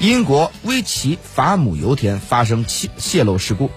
英国威奇法姆油田发生泄泄漏事故。